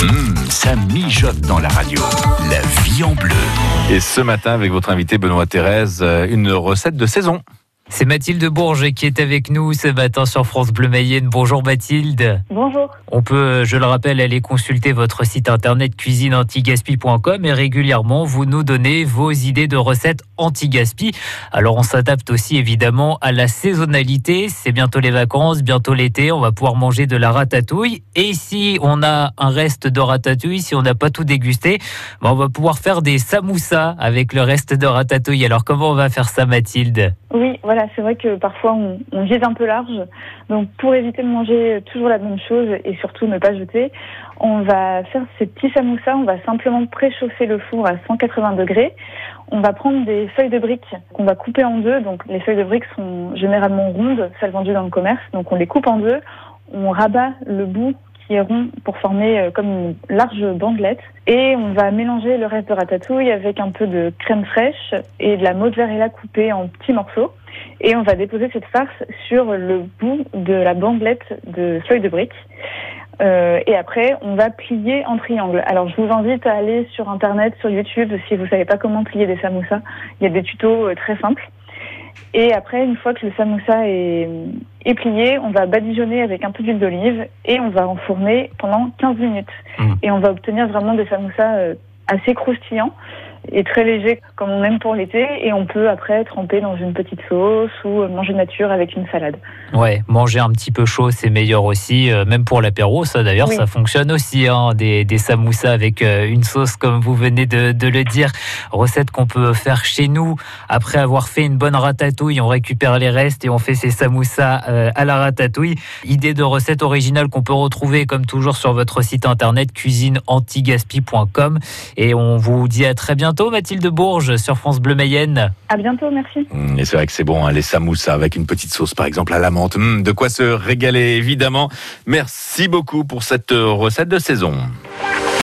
Hum, ça mijote dans la radio. La vie en bleu. Et ce matin, avec votre invité Benoît Thérèse, euh, une recette de saison. C'est Mathilde Bourges qui est avec nous ce matin sur France Bleu Mayenne. Bonjour Mathilde. Bonjour. On peut, je le rappelle, aller consulter votre site internet cuisineantigaspi.com et régulièrement vous nous donnez vos idées de recettes anti-gaspi. Alors on s'adapte aussi évidemment à la saisonnalité. C'est bientôt les vacances, bientôt l'été. On va pouvoir manger de la ratatouille. Et si on a un reste de ratatouille, si on n'a pas tout dégusté, ben, on va pouvoir faire des samoussas avec le reste de ratatouille. Alors comment on va faire ça Mathilde? Oui, voilà, c'est vrai que parfois on, on vise un peu large. Donc pour éviter de manger toujours la même chose et surtout ne pas jeter, on va faire ces petits samoussas. On va simplement préchauffer le four à 180 degrés. On va prendre des feuilles de briques qu'on va couper en deux. Donc les feuilles de briques sont généralement rondes, celles vendues dans le commerce. Donc on les coupe en deux. On rabat le bout qui est rond pour former euh, comme une large bandelette. Et on va mélanger le reste de ratatouille avec un peu de crème fraîche et de la mozzarella coupée en petits morceaux. Et on va déposer cette farce sur le bout de la bandelette de feuilles de briques. Euh, et après, on va plier en triangle. Alors, je vous invite à aller sur Internet, sur YouTube, si vous savez pas comment plier des samoussas. Il y a des tutos euh, très simples. Et après, une fois que le samoussa est, est plié, on va badigeonner avec un peu d'huile d'olive et on va enfourner pendant 15 minutes. Mmh. Et on va obtenir vraiment des samoussas euh, assez croustillants et très légers comme on aime pour l'été. Et on peut après tremper dans une petite sauce ou euh, manger nature avec une salade. Ouais, manger un petit peu chaud, c'est meilleur aussi, euh, même pour l'apéro. Ça, d'ailleurs, Oui. ça fonctionne aussi, hein, des, des samoussas avec euh, une sauce, comme vous venez de, de le dire. Recette qu'on peut faire chez nous. Après avoir fait une bonne ratatouille, on récupère les restes et on fait ces samoussas euh, à la ratatouille. Idée de recette originale qu'on peut retrouver, comme toujours, sur votre site internet cuisineantigaspi.com. Et on vous dit à très bientôt, Mathilde Bourges, sur France Bleu Mayenne. À bientôt, merci. Hum, Et c'est vrai que c'est bon, hein, les samoussas avec une petite sauce, par exemple, à la menthe. Hum, de quoi se régaler, évidemment. Merci beaucoup pour cette euh, recette de saison.